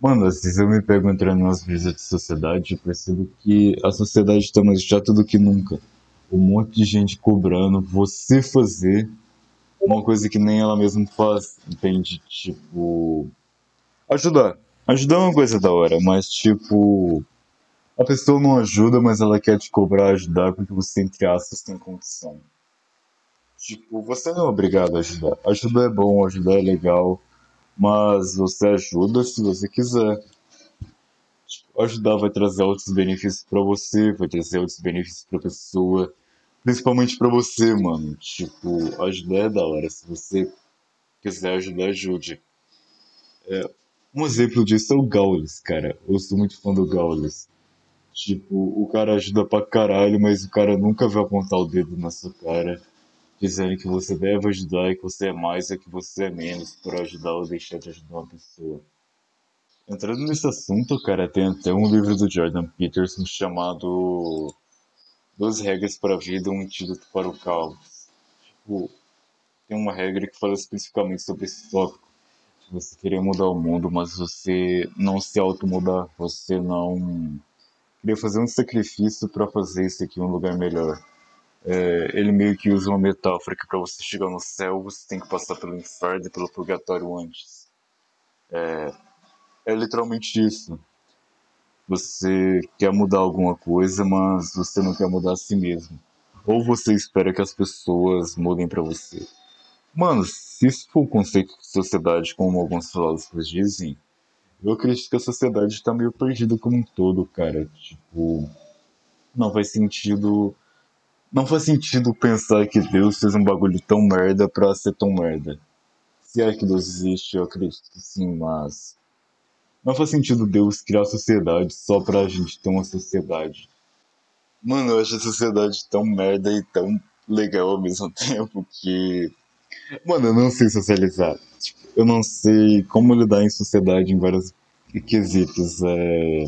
Mano, vezes eu me pego entrando nas brisas de sociedade e percebo que a sociedade está mais chata do que nunca. Um monte de gente cobrando você fazer uma coisa que nem ela mesma faz, entende? Tipo. Ajudar. Ajudar é uma coisa da hora, mas tipo. A pessoa não ajuda, mas ela quer te cobrar ajudar porque você, entre aspas, tem condição. Tipo, você não é obrigado a ajudar. Ajudar é bom, ajudar é legal, mas você ajuda se você quiser. Tipo, ajudar vai trazer outros benefícios para você, vai trazer outros benefícios pra pessoa, principalmente para você, mano. Tipo, ajudar é da hora. Se você quiser ajudar, ajude. É, um exemplo disso é o Gaules, cara. Eu sou muito fã do Gaules. Tipo, o cara ajuda pra caralho, mas o cara nunca vai apontar o dedo na sua cara dizendo que você deve ajudar e que você é mais ou que você é menos por ajudar ou deixar de ajudar uma pessoa. Entrando nesse assunto, cara, tem até um livro do Jordan Peterson chamado Duas Regras para a Vida um Antídoto para o Caos. Tipo, tem uma regra que fala especificamente sobre esse tópico. Você querer mudar o mundo, mas você não se automudar, você não querer fazer um sacrifício para fazer isso aqui um lugar melhor. É, ele meio que usa uma metáfora que para você chegar no céu você tem que passar pelo inferno e pelo purgatório antes. É, é literalmente isso. Você quer mudar alguma coisa, mas você não quer mudar a si mesmo. Ou você espera que as pessoas mudem para você. Mano, se isso for o conceito de sociedade, como alguns filósofos dizem, eu acredito que a sociedade está meio perdida como um todo, cara. Tipo, não faz sentido não faz sentido pensar que Deus fez um bagulho tão merda pra ser tão merda. Se é que Deus existe, eu acredito que sim, mas. Não faz sentido Deus criar sociedade só pra gente ter uma sociedade. Mano, eu acho a sociedade tão merda e tão legal ao mesmo tempo que. Mano, eu não sei socializar. Tipo, eu não sei como lidar em sociedade em vários quesitos. É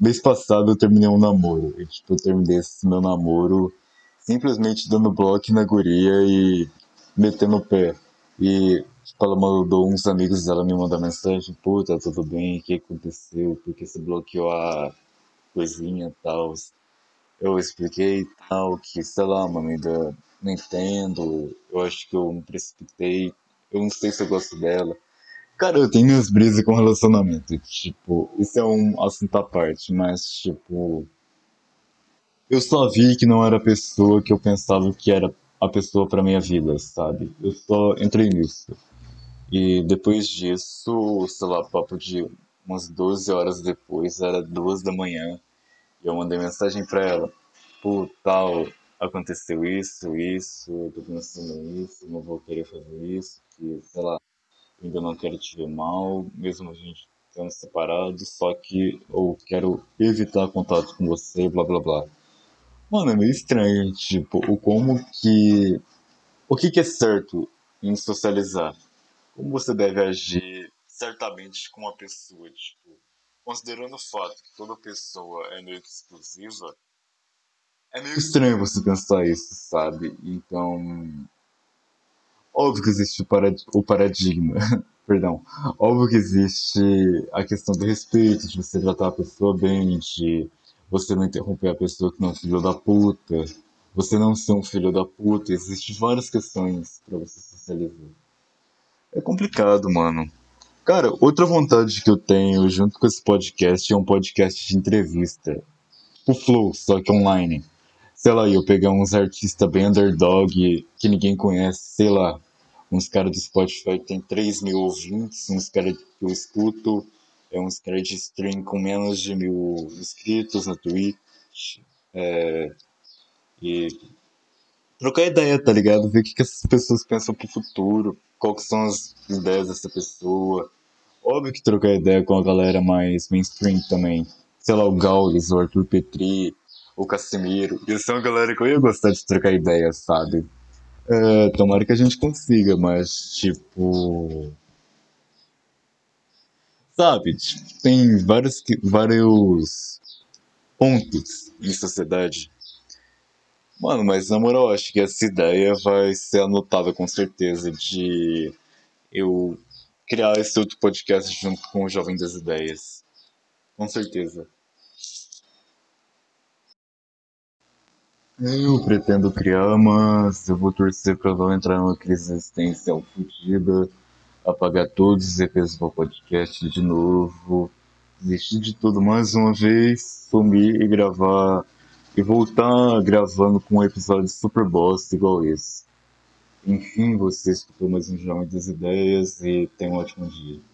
Mês passado eu terminei um namoro. E, tipo, eu terminei esse meu namoro simplesmente dando bloco na guria e metendo o pé. E tipo, ela mandou uns amigos dela me mandar mensagem, pô, tá tudo bem, o que aconteceu? Porque você bloqueou a coisinha e tal. Eu expliquei tal, que sei lá, mano, ainda não entendo, eu acho que eu me precipitei, eu não sei se eu gosto dela. Cara, eu tenho minhas brisas com relacionamento. Tipo, isso é um assunto à parte, mas, tipo. Eu só vi que não era a pessoa que eu pensava que era a pessoa pra minha vida, sabe? Eu só entrei nisso. E depois disso, sei lá, papo de umas 12 horas depois, era duas da manhã, e eu mandei mensagem pra ela. Pô, tal, aconteceu isso, isso, eu tô pensando isso, não vou querer fazer isso, que, sei lá ainda não quero te ver mal, mesmo a gente estando separados, só que eu quero evitar contato com você, blá blá blá. Mano, é meio estranho, tipo, o como que. O que, que é certo em socializar? Como você deve agir certamente com uma pessoa, tipo, considerando o fato que toda pessoa é meio que exclusiva, é meio estranho você pensar isso, sabe? Então, Óbvio que existe o paradigma, perdão. Óbvio que existe a questão do respeito, de você tratar a pessoa bem, de você não interromper a pessoa que não é um filho da puta, você não ser um filho da puta. Existem várias questões para você socializar. É complicado, mano. Cara, outra vontade que eu tenho junto com esse podcast é um podcast de entrevista. O Flow, só que online sei lá, eu pegar uns artistas bem underdog que ninguém conhece, sei lá, uns caras do Spotify que tem 3 mil ouvintes, uns caras que eu escuto, é uns caras de stream com menos de mil inscritos na Twitch, é, e trocar ideia, tá ligado? Ver o que, que essas pessoas pensam pro futuro, quais são as ideias dessa pessoa. Óbvio que trocar ideia com a galera mais mainstream também. Sei lá, o Gaules, o Arthur Petri, o Casimiro. Eles são a galera que eu ia gostar de trocar ideias, sabe? É, tomara que a gente consiga, mas tipo. Sabe, tem vários, vários pontos em sociedade. Mano, mas na moral, acho que essa ideia vai ser anotada com certeza de eu criar esse outro podcast junto com o Jovem das Ideias. Com certeza. Eu pretendo criar, mas eu vou torcer para não entrar numa crise existencial fodida, apagar todos os EPs do podcast de novo, desistir de tudo mais uma vez, sumir e gravar e voltar gravando com um episódio super bosta igual esse. Enfim, você escutou mais um Jovem das Ideias e tenha um ótimo dia.